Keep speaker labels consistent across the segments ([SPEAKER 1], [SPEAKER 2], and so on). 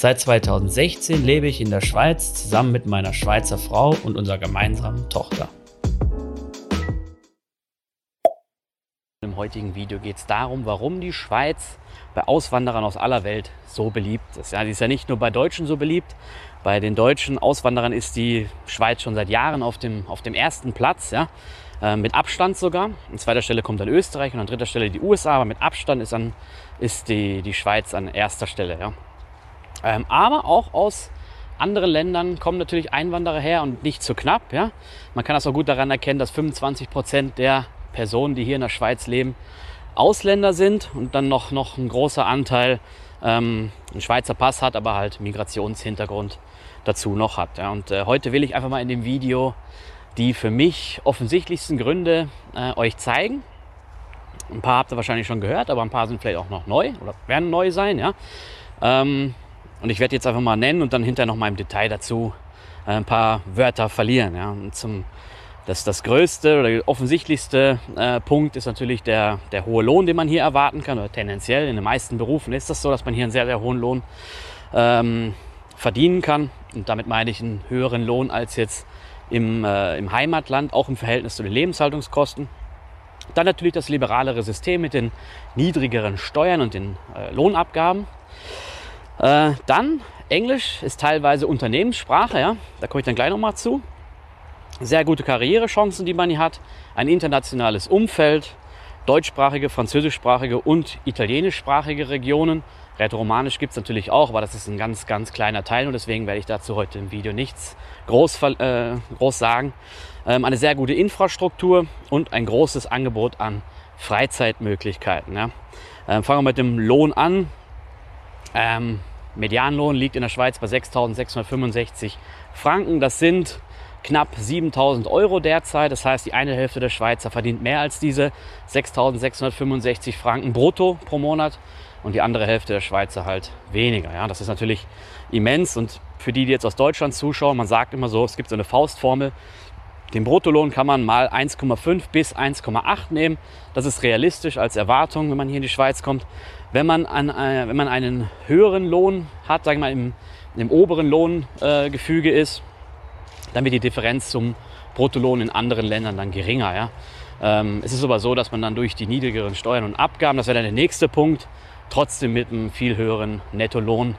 [SPEAKER 1] Seit 2016 lebe ich in der Schweiz zusammen mit meiner Schweizer Frau und unserer gemeinsamen Tochter. Im heutigen Video geht es darum, warum die Schweiz bei Auswanderern aus aller Welt so beliebt ist. Ja, die ist ja nicht nur bei Deutschen so beliebt. Bei den deutschen Auswanderern ist die Schweiz schon seit Jahren auf dem, auf dem ersten Platz, ja, äh, mit Abstand sogar. An zweiter Stelle kommt dann Österreich und an dritter Stelle die USA, aber mit Abstand ist, an, ist die, die Schweiz an erster Stelle. Ja. Ähm, aber auch aus anderen Ländern kommen natürlich Einwanderer her und nicht zu knapp. Ja. Man kann das auch gut daran erkennen, dass 25 Prozent der Personen, die hier in der Schweiz leben, Ausländer sind und dann noch, noch ein großer Anteil ähm, einen Schweizer Pass hat, aber halt Migrationshintergrund dazu noch hat. Ja. Und äh, heute will ich einfach mal in dem Video die für mich offensichtlichsten Gründe äh, euch zeigen. Ein paar habt ihr wahrscheinlich schon gehört, aber ein paar sind vielleicht auch noch neu oder werden neu sein. Ja. Ähm, und ich werde jetzt einfach mal nennen und dann hinterher noch mal im Detail dazu äh, ein paar Wörter verlieren. Ja. Und zum das, das größte oder offensichtlichste äh, Punkt ist natürlich der, der hohe Lohn, den man hier erwarten kann. Oder tendenziell in den meisten Berufen ist das so, dass man hier einen sehr, sehr hohen Lohn ähm, verdienen kann. Und damit meine ich einen höheren Lohn als jetzt im, äh, im Heimatland, auch im Verhältnis zu den Lebenshaltungskosten. Dann natürlich das liberalere System mit den niedrigeren Steuern und den äh, Lohnabgaben. Äh, dann Englisch ist teilweise Unternehmenssprache, ja? da komme ich dann gleich nochmal zu sehr gute Karrierechancen, die man hier hat, ein internationales Umfeld, deutschsprachige, französischsprachige und italienischsprachige Regionen. Rätoromanisch gibt es natürlich auch, aber das ist ein ganz, ganz kleiner Teil und deswegen werde ich dazu heute im Video nichts groß, äh, groß sagen. Ähm, eine sehr gute Infrastruktur und ein großes Angebot an Freizeitmöglichkeiten. Ja. Ähm, fangen wir mit dem Lohn an. Ähm, Medianlohn liegt in der Schweiz bei 6.665 Franken. Das sind knapp 7000 Euro derzeit. Das heißt, die eine Hälfte der Schweizer verdient mehr als diese 6665 Franken brutto pro Monat und die andere Hälfte der Schweizer halt weniger. Ja, das ist natürlich immens und für die, die jetzt aus Deutschland zuschauen, man sagt immer so, es gibt so eine Faustformel. Den Bruttolohn kann man mal 1,5 bis 1,8 nehmen. Das ist realistisch als Erwartung, wenn man hier in die Schweiz kommt. Wenn man, an, äh, wenn man einen höheren Lohn hat, sagen wir mal im, im oberen Lohngefüge äh, ist, dann wird die Differenz zum Bruttolohn in anderen Ländern dann geringer. Ja? Ähm, es ist aber so, dass man dann durch die niedrigeren Steuern und Abgaben, das wäre dann der nächste Punkt, trotzdem mit einem viel höheren Nettolohn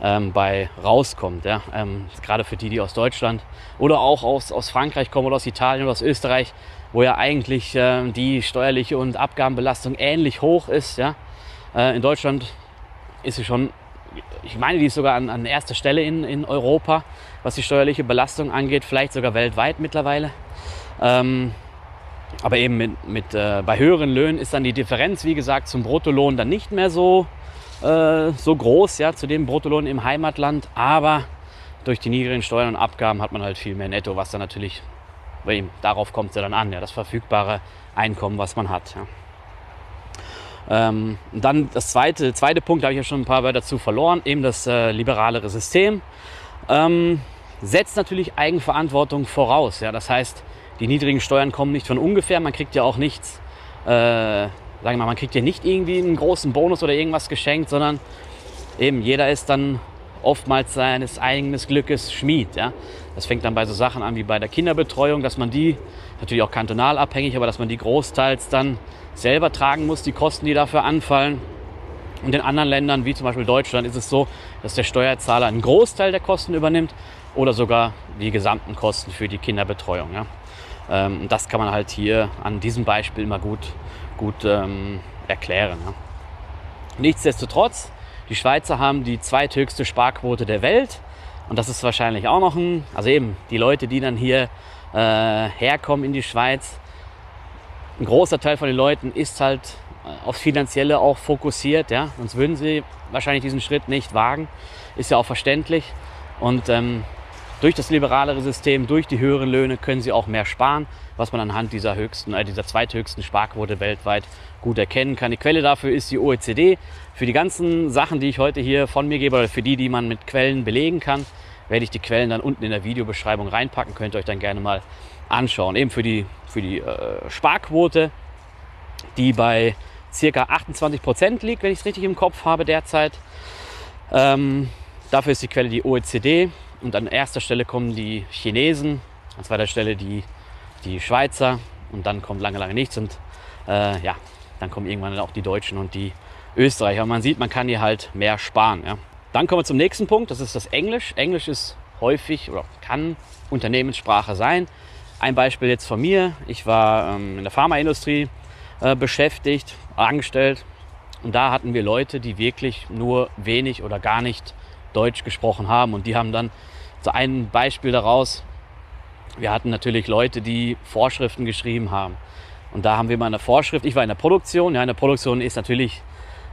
[SPEAKER 1] ähm, bei rauskommt. Ja? Ähm, gerade für die, die aus Deutschland oder auch aus, aus Frankreich kommen oder aus Italien oder aus Österreich, wo ja eigentlich äh, die steuerliche und Abgabenbelastung ähnlich hoch ist. Ja? Äh, in Deutschland ist sie schon ich meine, die ist sogar an, an erster Stelle in, in Europa, was die steuerliche Belastung angeht, vielleicht sogar weltweit mittlerweile. Ähm, aber eben mit, mit, äh, bei höheren Löhnen ist dann die Differenz, wie gesagt, zum Bruttolohn dann nicht mehr so, äh, so groß, ja, zu dem Bruttolohn im Heimatland. Aber durch die niedrigen Steuern und Abgaben hat man halt viel mehr Netto, was dann natürlich, eben, darauf kommt es ja dann an, ja, das verfügbare Einkommen, was man hat. Ja. Ähm, dann das zweite, zweite Punkt, da habe ich ja schon ein paar Wörter dazu verloren, eben das äh, liberalere System. Ähm, setzt natürlich Eigenverantwortung voraus. Ja? Das heißt, die niedrigen Steuern kommen nicht von ungefähr. Man kriegt ja auch nichts, äh, sagen wir mal, man kriegt ja nicht irgendwie einen großen Bonus oder irgendwas geschenkt, sondern eben jeder ist dann oftmals seines eigenen Glückes Schmied. Ja? Das fängt dann bei so Sachen an wie bei der Kinderbetreuung, dass man die, natürlich auch kantonal abhängig, aber dass man die großteils dann selber tragen muss, die Kosten, die dafür anfallen. Und in anderen Ländern, wie zum Beispiel Deutschland, ist es so, dass der Steuerzahler einen Großteil der Kosten übernimmt oder sogar die gesamten Kosten für die Kinderbetreuung. Ja. Ähm, das kann man halt hier an diesem Beispiel immer gut, gut ähm, erklären. Ja. Nichtsdestotrotz, die Schweizer haben die zweithöchste Sparquote der Welt. Und das ist wahrscheinlich auch noch ein, also eben die Leute, die dann hier äh, herkommen in die Schweiz, ein großer Teil von den Leuten ist halt äh, aufs Finanzielle auch fokussiert, ja. Sonst würden sie wahrscheinlich diesen Schritt nicht wagen. Ist ja auch verständlich. Und ähm, durch das liberalere System, durch die höheren Löhne können sie auch mehr sparen, was man anhand dieser höchsten, äh, dieser zweithöchsten Sparquote weltweit gut erkennen kann. Die Quelle dafür ist die OECD. Für die ganzen Sachen, die ich heute hier von mir gebe oder für die, die man mit Quellen belegen kann, werde ich die Quellen dann unten in der Videobeschreibung reinpacken. Könnt ihr euch dann gerne mal anschauen. Eben für die, für die äh, Sparquote, die bei circa 28 Prozent liegt, wenn ich es richtig im Kopf habe derzeit. Ähm, dafür ist die Quelle die OECD und an erster Stelle kommen die Chinesen, an zweiter Stelle die, die Schweizer und dann kommt lange, lange nichts und äh, ja, dann kommen irgendwann auch die Deutschen und die Österreicher. Und man sieht, man kann hier halt mehr sparen. Ja. Dann kommen wir zum nächsten Punkt, das ist das Englisch. Englisch ist häufig oder kann Unternehmenssprache sein. Ein Beispiel jetzt von mir. Ich war ähm, in der Pharmaindustrie äh, beschäftigt, angestellt. Und da hatten wir Leute, die wirklich nur wenig oder gar nicht Deutsch gesprochen haben. Und die haben dann so ein Beispiel daraus. Wir hatten natürlich Leute, die Vorschriften geschrieben haben. Und da haben wir mal eine Vorschrift. Ich war in der Produktion. Ja, in der Produktion ist natürlich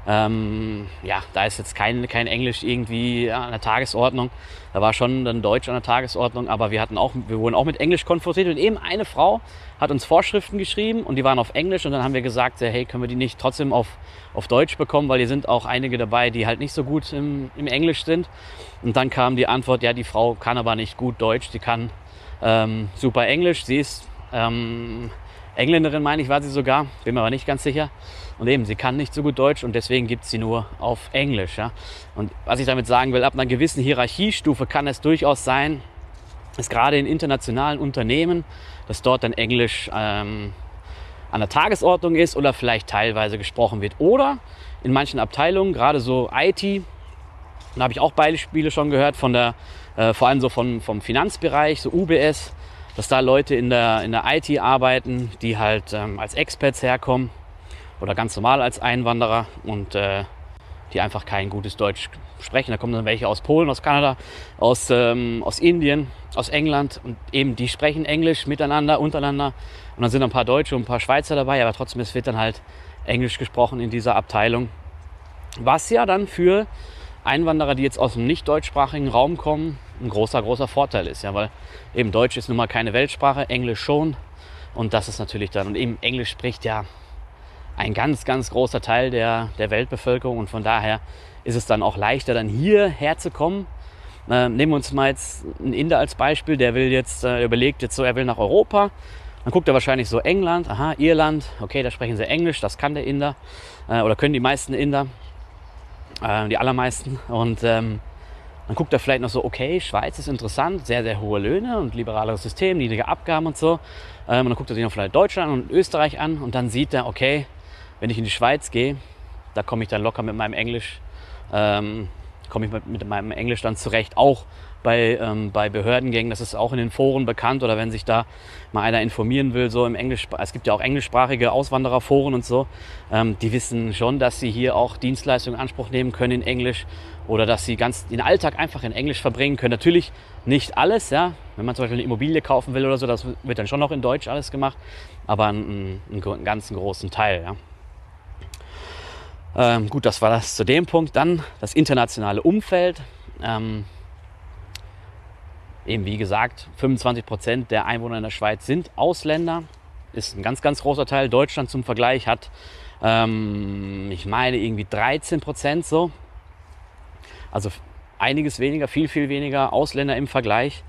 [SPEAKER 1] ähm, ja, da ist jetzt kein, kein Englisch irgendwie an der Tagesordnung. Da war schon dann Deutsch an der Tagesordnung, aber wir hatten auch, wir wurden auch mit Englisch konfrontiert. Und eben eine Frau hat uns Vorschriften geschrieben und die waren auf Englisch und dann haben wir gesagt, hey, können wir die nicht trotzdem auf, auf Deutsch bekommen, weil hier sind auch einige dabei, die halt nicht so gut im, im Englisch sind. Und dann kam die Antwort, ja, die Frau kann aber nicht gut Deutsch, die kann ähm, super Englisch, sie ist ähm, Engländerin, meine ich, war sie sogar, bin mir aber nicht ganz sicher. Und eben, sie kann nicht so gut Deutsch und deswegen gibt sie nur auf Englisch. Ja? Und was ich damit sagen will, ab einer gewissen Hierarchiestufe kann es durchaus sein, dass gerade in internationalen Unternehmen, dass dort dann Englisch ähm, an der Tagesordnung ist oder vielleicht teilweise gesprochen wird. Oder in manchen Abteilungen, gerade so IT, da habe ich auch Beispiele schon gehört, von der, äh, vor allem so von, vom Finanzbereich, so UBS, dass da Leute in der, in der IT arbeiten, die halt ähm, als Experts herkommen oder ganz normal als Einwanderer und äh, die einfach kein gutes Deutsch sprechen. Da kommen dann welche aus Polen, aus Kanada, aus, ähm, aus Indien, aus England und eben die sprechen Englisch miteinander, untereinander. Und dann sind ein paar Deutsche und ein paar Schweizer dabei, aber trotzdem es wird dann halt Englisch gesprochen in dieser Abteilung. Was ja dann für Einwanderer, die jetzt aus dem nicht deutschsprachigen Raum kommen, ein großer, großer Vorteil ist. Ja, weil eben Deutsch ist nun mal keine Weltsprache, Englisch schon. Und das ist natürlich dann, und eben Englisch spricht ja ein ganz, ganz großer Teil der, der Weltbevölkerung. Und von daher ist es dann auch leichter, dann hierher zu kommen. Äh, nehmen wir uns mal jetzt einen Inder als Beispiel, der will jetzt, äh, überlegt jetzt so, er will nach Europa. Dann guckt er wahrscheinlich so England, aha, Irland, okay, da sprechen sie Englisch, das kann der Inder äh, oder können die meisten Inder, äh, die allermeisten. Und ähm, dann guckt er vielleicht noch so, okay, Schweiz ist interessant, sehr, sehr hohe Löhne und liberaleres System, niedrige Abgaben und so. Ähm, und dann guckt er sich noch vielleicht Deutschland und Österreich an und dann sieht er, okay, wenn ich in die Schweiz gehe, da komme ich dann locker mit meinem Englisch, ähm, komme ich mit, mit, meinem Englisch dann zurecht. Auch bei, ähm, bei Behördengängen, das ist auch in den Foren bekannt oder wenn sich da mal einer informieren will, so im Englisch, es gibt ja auch englischsprachige Auswandererforen und so, ähm, die wissen schon, dass sie hier auch Dienstleistungen in Anspruch nehmen können in Englisch oder dass sie ganz den Alltag einfach in Englisch verbringen können. Natürlich nicht alles, ja. Wenn man zum Beispiel eine Immobilie kaufen will oder so, das wird dann schon noch in Deutsch alles gemacht, aber einen, einen ganz großen Teil, ja. Ähm, gut, das war das zu dem Punkt. Dann das internationale Umfeld. Ähm, eben wie gesagt, 25 Prozent der Einwohner in der Schweiz sind Ausländer. Ist ein ganz, ganz großer Teil. Deutschland zum Vergleich hat, ähm, ich meine, irgendwie 13 Prozent so. Also einiges weniger, viel, viel weniger Ausländer im Vergleich.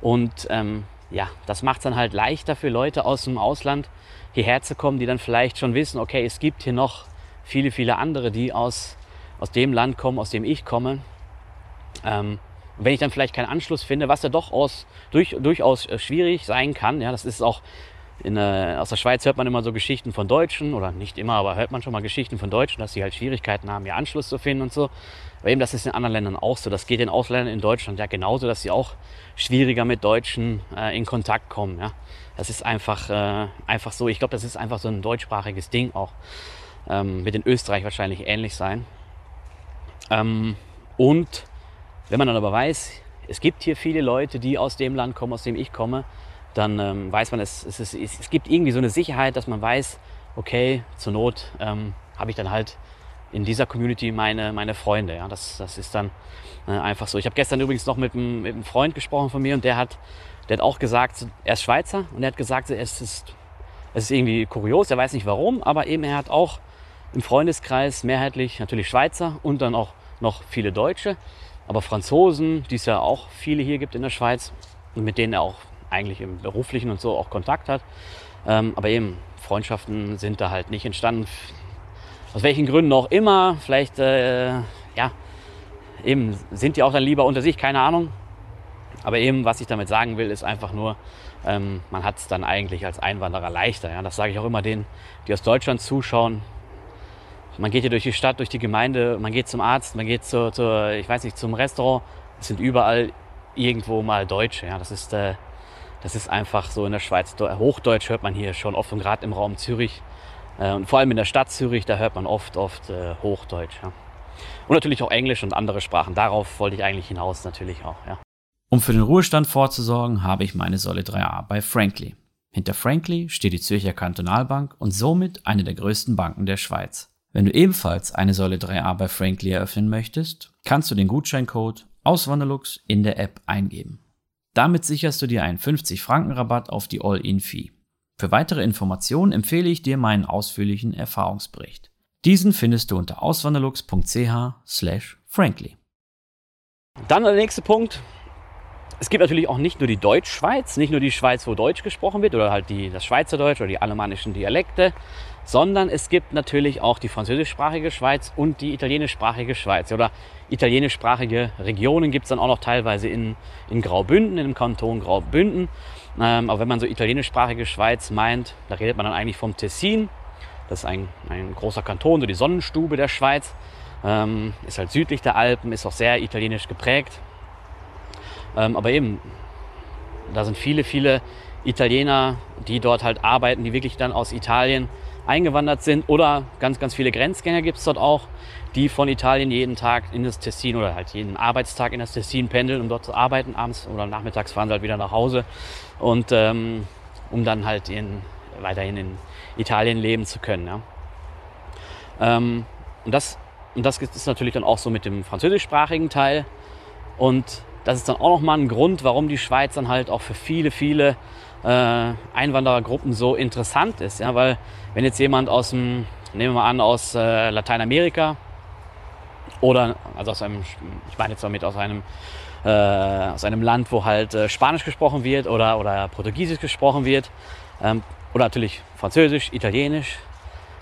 [SPEAKER 1] Und ähm, ja, das macht es dann halt leichter für Leute aus dem Ausland hierher zu kommen, die dann vielleicht schon wissen, okay, es gibt hier noch viele, viele andere, die aus, aus dem Land kommen, aus dem ich komme. Ähm, wenn ich dann vielleicht keinen Anschluss finde, was ja doch aus, durch, durchaus äh, schwierig sein kann, ja, das ist auch in, äh, aus der Schweiz hört man immer so Geschichten von Deutschen, oder nicht immer, aber hört man schon mal Geschichten von Deutschen, dass sie halt Schwierigkeiten haben, ihr Anschluss zu finden und so. Aber eben, das ist in anderen Ländern auch so. Das geht den Ausländern in Deutschland ja genauso, dass sie auch schwieriger mit Deutschen äh, in Kontakt kommen. Ja. Das ist einfach, äh, einfach so. Ich glaube, das ist einfach so ein deutschsprachiges Ding auch. Ähm, wird in Österreich wahrscheinlich ähnlich sein. Ähm, und wenn man dann aber weiß, es gibt hier viele Leute, die aus dem Land kommen, aus dem ich komme, dann ähm, weiß man, es, es, es, es, gibt irgendwie so eine Sicherheit, dass man weiß, okay, zur Not ähm, habe ich dann halt in dieser Community meine, meine Freunde. Ja, das, das ist dann äh, einfach so. Ich habe gestern übrigens noch mit einem, mit einem Freund gesprochen von mir und der hat, der hat auch gesagt, er ist Schweizer und er hat gesagt, es ist, es ist irgendwie kurios, er weiß nicht warum, aber eben er hat auch im Freundeskreis mehrheitlich natürlich Schweizer und dann auch noch viele Deutsche, aber Franzosen, die es ja auch viele hier gibt in der Schweiz und mit denen er auch eigentlich im beruflichen und so auch Kontakt hat. Ähm, aber eben Freundschaften sind da halt nicht entstanden. Aus welchen Gründen auch immer. Vielleicht, äh, ja, eben sind die auch dann lieber unter sich, keine Ahnung. Aber eben, was ich damit sagen will, ist einfach nur, ähm, man hat es dann eigentlich als Einwanderer leichter. Ja? Das sage ich auch immer denen, die aus Deutschland zuschauen. Man geht hier durch die Stadt, durch die Gemeinde, man geht zum Arzt, man geht zur, zur ich weiß nicht, zum Restaurant. Es sind überall irgendwo mal Deutsche. Ja? Das, ist, äh, das ist einfach so in der Schweiz. Hochdeutsch hört man hier schon oft und gerade im Raum Zürich. Äh, und vor allem in der Stadt Zürich, da hört man oft, oft äh, Hochdeutsch. Ja? Und natürlich auch Englisch und andere Sprachen. Darauf wollte ich eigentlich hinaus natürlich auch. Ja.
[SPEAKER 2] Um für den Ruhestand vorzusorgen, habe ich meine Säule 3a bei Frankly. Hinter Frankly steht die Zürcher Kantonalbank und somit eine der größten Banken der Schweiz. Wenn du ebenfalls eine Säule 3a bei Frankly eröffnen möchtest, kannst du den Gutscheincode Auswanderlux in der App eingeben. Damit sicherst du dir einen 50 Franken Rabatt auf die All-In-Fee. Für weitere Informationen empfehle ich dir meinen ausführlichen Erfahrungsbericht. Diesen findest du unter auswanderlux.ch/frankly.
[SPEAKER 1] Dann der nächste Punkt. Es gibt natürlich auch nicht nur die Deutschschweiz, nicht nur die Schweiz, wo Deutsch gesprochen wird oder halt die, das Schweizerdeutsch oder die alemannischen Dialekte, sondern es gibt natürlich auch die französischsprachige Schweiz und die italienischsprachige Schweiz. Oder italienischsprachige Regionen gibt es dann auch noch teilweise in, in Graubünden, in dem Kanton Graubünden. Ähm, aber wenn man so italienischsprachige Schweiz meint, da redet man dann eigentlich vom Tessin. Das ist ein, ein großer Kanton, so die Sonnenstube der Schweiz. Ähm, ist halt südlich der Alpen, ist auch sehr italienisch geprägt. Ähm, aber eben, da sind viele, viele Italiener, die dort halt arbeiten, die wirklich dann aus Italien eingewandert sind. Oder ganz, ganz viele Grenzgänger gibt es dort auch, die von Italien jeden Tag in das Tessin oder halt jeden Arbeitstag in das Tessin pendeln, um dort zu arbeiten. Abends oder nachmittags fahren sie halt wieder nach Hause. Und ähm, um dann halt in, weiterhin in Italien leben zu können. Ja. Ähm, und, das, und das ist natürlich dann auch so mit dem französischsprachigen Teil. Und das ist dann auch nochmal ein Grund, warum die Schweiz dann halt auch für viele, viele äh, Einwanderergruppen so interessant ist. Ja? Weil wenn jetzt jemand aus dem, nehmen wir mal an, aus äh, Lateinamerika oder also aus einem, ich meine jetzt damit aus einem äh, aus einem Land, wo halt äh, Spanisch gesprochen wird oder, oder Portugiesisch gesprochen wird ähm, oder natürlich Französisch, Italienisch.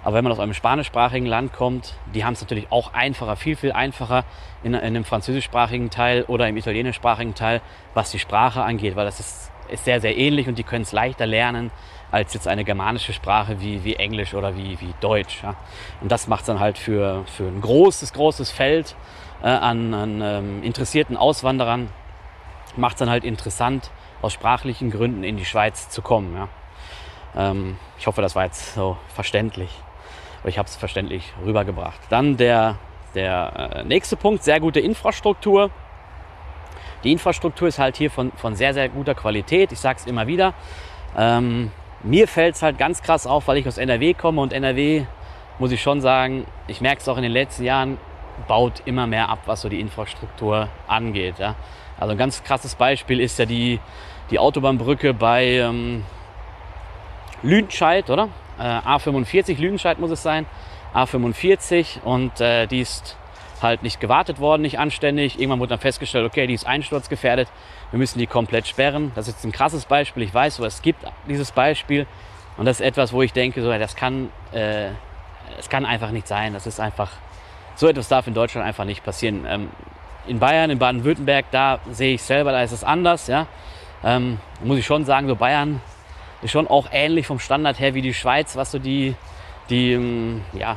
[SPEAKER 1] Aber wenn man aus einem spanischsprachigen Land kommt, die haben es natürlich auch einfacher, viel, viel einfacher in, in einem französischsprachigen Teil oder im italienischsprachigen Teil, was die Sprache angeht, weil das ist, ist sehr, sehr ähnlich und die können es leichter lernen als jetzt eine germanische Sprache wie, wie Englisch oder wie, wie Deutsch. Ja. Und das macht es dann halt für, für ein großes, großes Feld äh, an, an ähm, interessierten Auswanderern, macht es dann halt interessant, aus sprachlichen Gründen in die Schweiz zu kommen. Ja. Ähm, ich hoffe, das war jetzt so verständlich. Aber ich habe es verständlich rübergebracht. Dann der, der äh, nächste Punkt, sehr gute Infrastruktur. Die Infrastruktur ist halt hier von, von sehr, sehr guter Qualität. Ich sage es immer wieder. Ähm, mir fällt es halt ganz krass auf, weil ich aus NRW komme und NRW, muss ich schon sagen, ich merke es auch in den letzten Jahren, baut immer mehr ab, was so die Infrastruktur angeht. Ja. Also ein ganz krasses Beispiel ist ja die, die Autobahnbrücke bei ähm, Lüdenscheid, oder? Äh, A45, Lüdenscheid muss es sein. A45 und äh, die ist halt nicht gewartet worden, nicht anständig. Irgendwann wurde dann festgestellt, okay, die ist einsturzgefährdet, wir müssen die komplett sperren. Das ist jetzt ein krasses Beispiel, ich weiß, aber es gibt dieses Beispiel und das ist etwas, wo ich denke, so, das kann, äh, das kann einfach nicht sein. Das ist einfach, so etwas darf in Deutschland einfach nicht passieren. Ähm, in Bayern, in Baden-Württemberg, da sehe ich selber, da ist es anders. Ja? Ähm, muss ich schon sagen, so Bayern ist schon auch ähnlich vom Standard her wie die Schweiz, was so die, die ähm, ja,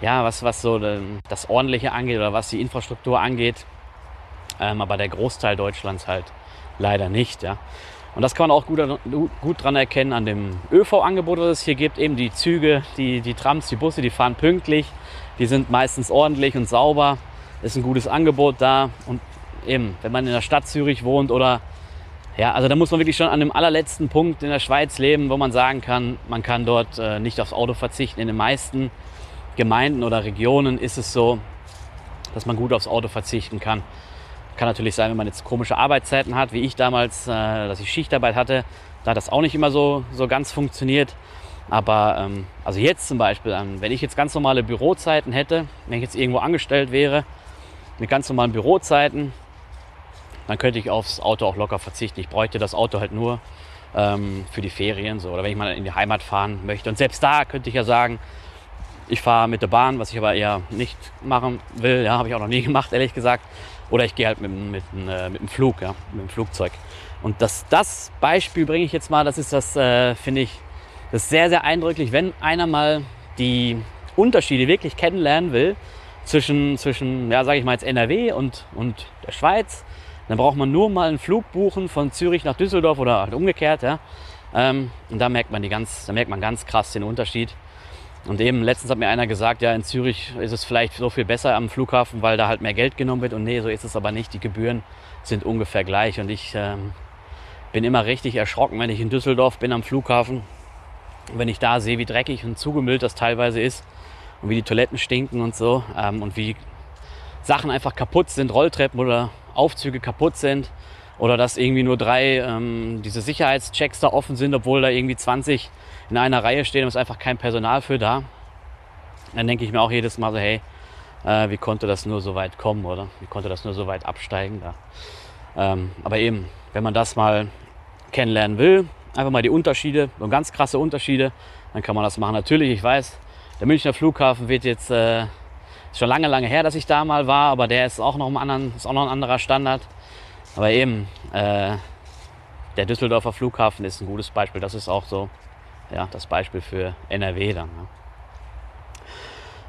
[SPEAKER 1] ja, was, was so ähm, das Ordentliche angeht oder was die Infrastruktur angeht. Ähm, aber der Großteil Deutschlands halt leider nicht. Ja. Und das kann man auch gut, gut dran erkennen an dem ÖV-Angebot, was es hier gibt. Eben die Züge, die, die Trams, die Busse, die fahren pünktlich. Die sind meistens ordentlich und sauber. Ist ein gutes Angebot da. Und eben, wenn man in der Stadt Zürich wohnt oder ja, also da muss man wirklich schon an dem allerletzten Punkt in der Schweiz leben, wo man sagen kann, man kann dort äh, nicht aufs Auto verzichten. In den meisten Gemeinden oder Regionen ist es so, dass man gut aufs Auto verzichten kann. Kann natürlich sein, wenn man jetzt komische Arbeitszeiten hat, wie ich damals, äh, dass ich Schichtarbeit hatte. Da hat das auch nicht immer so, so ganz funktioniert. Aber ähm, also jetzt zum Beispiel, ähm, wenn ich jetzt ganz normale Bürozeiten hätte, wenn ich jetzt irgendwo angestellt wäre, mit ganz normalen Bürozeiten, dann könnte ich aufs Auto auch locker verzichten. Ich bräuchte das Auto halt nur ähm, für die Ferien so, oder wenn ich mal in die Heimat fahren möchte. Und selbst da könnte ich ja sagen, ich fahre mit der Bahn, was ich aber eher nicht machen will. Ja, habe ich auch noch nie gemacht, ehrlich gesagt. Oder ich gehe halt mit, mit, äh, mit dem Flug, ja, mit dem Flugzeug. Und das, das Beispiel bringe ich jetzt mal, das ist das, äh, finde ich, das ist sehr, sehr eindrücklich, wenn einer mal die Unterschiede wirklich kennenlernen will zwischen, zwischen ja, sage ich mal jetzt NRW und, und der Schweiz, dann braucht man nur mal einen Flug buchen von Zürich nach Düsseldorf oder halt umgekehrt, ja. Ähm, und da merkt man die ganz, da merkt man ganz krass den Unterschied. Und eben letztens hat mir einer gesagt, ja, in Zürich ist es vielleicht so viel besser am Flughafen, weil da halt mehr Geld genommen wird. Und nee, so ist es aber nicht. Die Gebühren sind ungefähr gleich. Und ich ähm, bin immer richtig erschrocken, wenn ich in Düsseldorf bin am Flughafen. Und wenn ich da sehe, wie dreckig und zugemüllt das teilweise ist und wie die Toiletten stinken und so ähm, und wie Sachen einfach kaputt sind, Rolltreppen oder Aufzüge kaputt sind oder dass irgendwie nur drei ähm, diese Sicherheitschecks da offen sind, obwohl da irgendwie 20 in einer Reihe stehen und es ist einfach kein Personal für da. Dann denke ich mir auch jedes Mal so, hey, äh, wie konnte das nur so weit kommen, oder? Wie konnte das nur so weit absteigen da? Ähm, aber eben, wenn man das mal kennenlernen will, einfach mal die Unterschiede, so ganz krasse Unterschiede, dann kann man das machen. Natürlich, ich weiß, der Münchner Flughafen wird jetzt äh, schon lange, lange her, dass ich da mal war, aber der ist auch noch, anderen, ist auch noch ein anderer Standard. Aber eben, äh, der Düsseldorfer Flughafen ist ein gutes Beispiel. Das ist auch so ja, das Beispiel für NRW dann. Ja.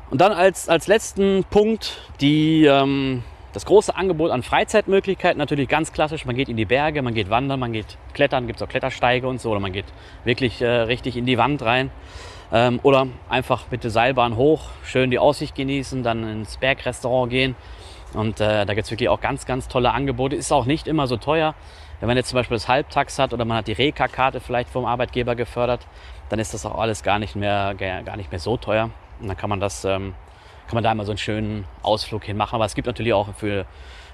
[SPEAKER 1] Und dann als, als letzten Punkt die, ähm, das große Angebot an Freizeitmöglichkeiten. Natürlich ganz klassisch, man geht in die Berge, man geht wandern, man geht klettern, gibt es auch Klettersteige und so, oder man geht wirklich äh, richtig in die Wand rein. Ähm, oder einfach mit der Seilbahn hoch, schön die Aussicht genießen, dann ins Bergrestaurant gehen. Und äh, da gibt es wirklich auch ganz, ganz tolle Angebote. Ist auch nicht immer so teuer. Wenn man jetzt zum Beispiel das Halbtax hat oder man hat die Reka-Karte vielleicht vom Arbeitgeber gefördert, dann ist das auch alles gar nicht mehr, gar nicht mehr so teuer. Und dann kann man das, ähm, kann man da immer so einen schönen Ausflug hin machen. Aber es gibt natürlich auch für, äh,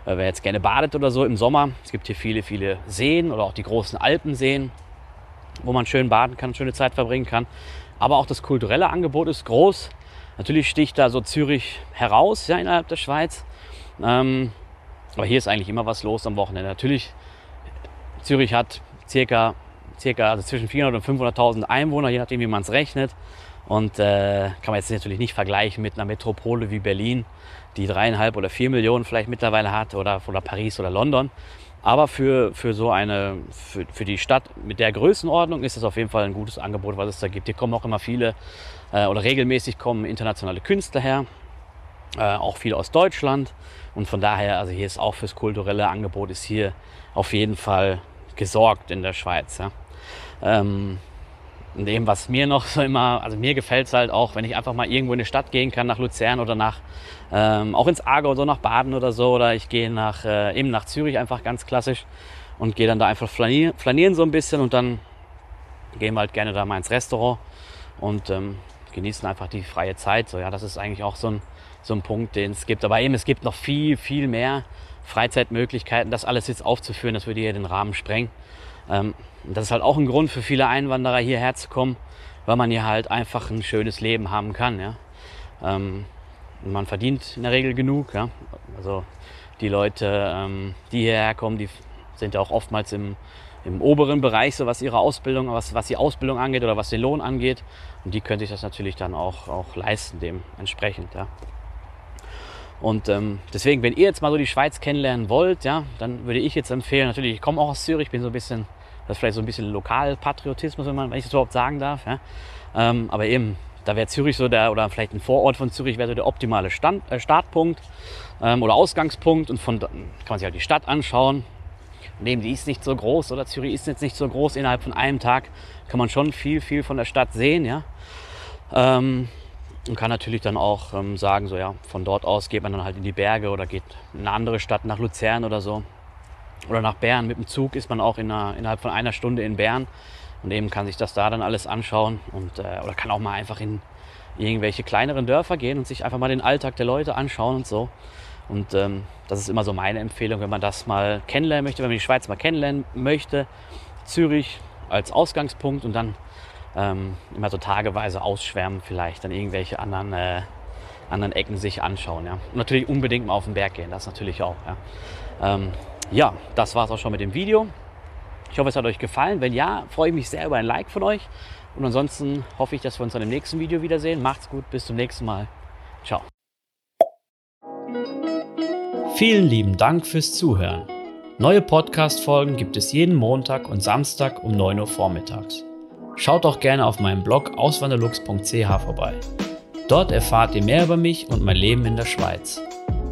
[SPEAKER 1] wer jetzt gerne badet oder so im Sommer, es gibt hier viele, viele Seen oder auch die großen Alpenseen, wo man schön baden kann, schöne Zeit verbringen kann. Aber auch das kulturelle Angebot ist groß. Natürlich sticht da so Zürich heraus ja, innerhalb der Schweiz. Ähm, aber hier ist eigentlich immer was los am Wochenende. Natürlich Zürich hat circa, circa also zwischen 400 und 500.000 Einwohner, je nachdem, wie man es rechnet. Und äh, kann man jetzt natürlich nicht vergleichen mit einer Metropole wie Berlin, die dreieinhalb oder vier Millionen vielleicht mittlerweile hat, oder, oder Paris oder London. Aber für, für so eine, für, für die Stadt mit der Größenordnung ist es auf jeden Fall ein gutes Angebot, was es da gibt. Hier kommen auch immer viele äh, oder regelmäßig kommen internationale Künstler her, äh, auch viele aus Deutschland. Und von daher, also hier ist auch fürs kulturelle Angebot ist hier auf jeden Fall gesorgt in der Schweiz. Ja. Ähm, und dem, was mir noch so immer, also mir gefällt es halt auch, wenn ich einfach mal irgendwo in eine Stadt gehen kann, nach Luzern oder nach, ähm, auch ins Aargau, so nach Baden oder so, oder ich gehe nach, äh, eben nach Zürich einfach ganz klassisch und gehe dann da einfach flanieren, flanieren so ein bisschen und dann gehen wir halt gerne da mal ins Restaurant und ähm, genießen einfach die freie Zeit. So, ja, das ist eigentlich auch so ein, so ein Punkt, den es gibt. Aber eben, es gibt noch viel, viel mehr Freizeitmöglichkeiten. Das alles jetzt aufzuführen, das würde hier den Rahmen sprengen. Ähm, das ist halt auch ein Grund für viele Einwanderer hierher zu kommen, weil man hier halt einfach ein schönes Leben haben kann. Ja? Ähm, man verdient in der Regel genug. Ja? Also die Leute, ähm, die hierher kommen, die sind ja auch oftmals im, im oberen Bereich, so was ihre Ausbildung, was, was die Ausbildung angeht oder was den Lohn angeht. Und die können sich das natürlich dann auch, auch leisten, dementsprechend. Ja. Und ähm, deswegen, wenn ihr jetzt mal so die Schweiz kennenlernen wollt, ja, dann würde ich jetzt empfehlen, natürlich, ich komme auch aus Zürich, bin so ein bisschen, das ist vielleicht so ein bisschen Lokalpatriotismus, wenn, man, wenn ich das überhaupt sagen darf. Ja. Ähm, aber eben, da wäre Zürich so der, oder vielleicht ein Vorort von Zürich wäre so der optimale Stand, äh, Startpunkt ähm, oder Ausgangspunkt. Und von da kann man sich halt die Stadt anschauen. Neben die ist nicht so groß oder Zürich ist jetzt nicht so groß. Innerhalb von einem Tag kann man schon viel, viel von der Stadt sehen. Ja. Ähm, und kann natürlich dann auch ähm, sagen, so ja, von dort aus geht man dann halt in die Berge oder geht in eine andere Stadt nach Luzern oder so. Oder nach Bern. Mit dem Zug ist man auch in einer, innerhalb von einer Stunde in Bern und eben kann sich das da dann alles anschauen und äh, oder kann auch mal einfach in, irgendwelche kleineren Dörfer gehen und sich einfach mal den Alltag der Leute anschauen und so. Und ähm, das ist immer so meine Empfehlung, wenn man das mal kennenlernen möchte, wenn man die Schweiz mal kennenlernen möchte. Zürich als Ausgangspunkt und dann ähm, immer so tageweise ausschwärmen, vielleicht dann irgendwelche anderen, äh, anderen Ecken sich anschauen. Ja. Und natürlich unbedingt mal auf den Berg gehen, das natürlich auch. Ja, ähm, ja das war es auch schon mit dem Video. Ich hoffe, es hat euch gefallen. Wenn ja, freue ich mich sehr über ein Like von euch. Und ansonsten hoffe ich, dass wir uns dann im nächsten Video wiedersehen. Macht's gut, bis zum nächsten Mal. Ciao.
[SPEAKER 2] Vielen lieben Dank fürs Zuhören. Neue Podcast-Folgen gibt es jeden Montag und Samstag um 9 Uhr vormittags. Schaut auch gerne auf meinem Blog auswanderlux.ch vorbei. Dort erfahrt ihr mehr über mich und mein Leben in der Schweiz.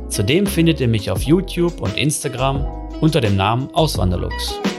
[SPEAKER 2] Zudem findet ihr mich auf YouTube und Instagram unter dem Namen Auswanderlux.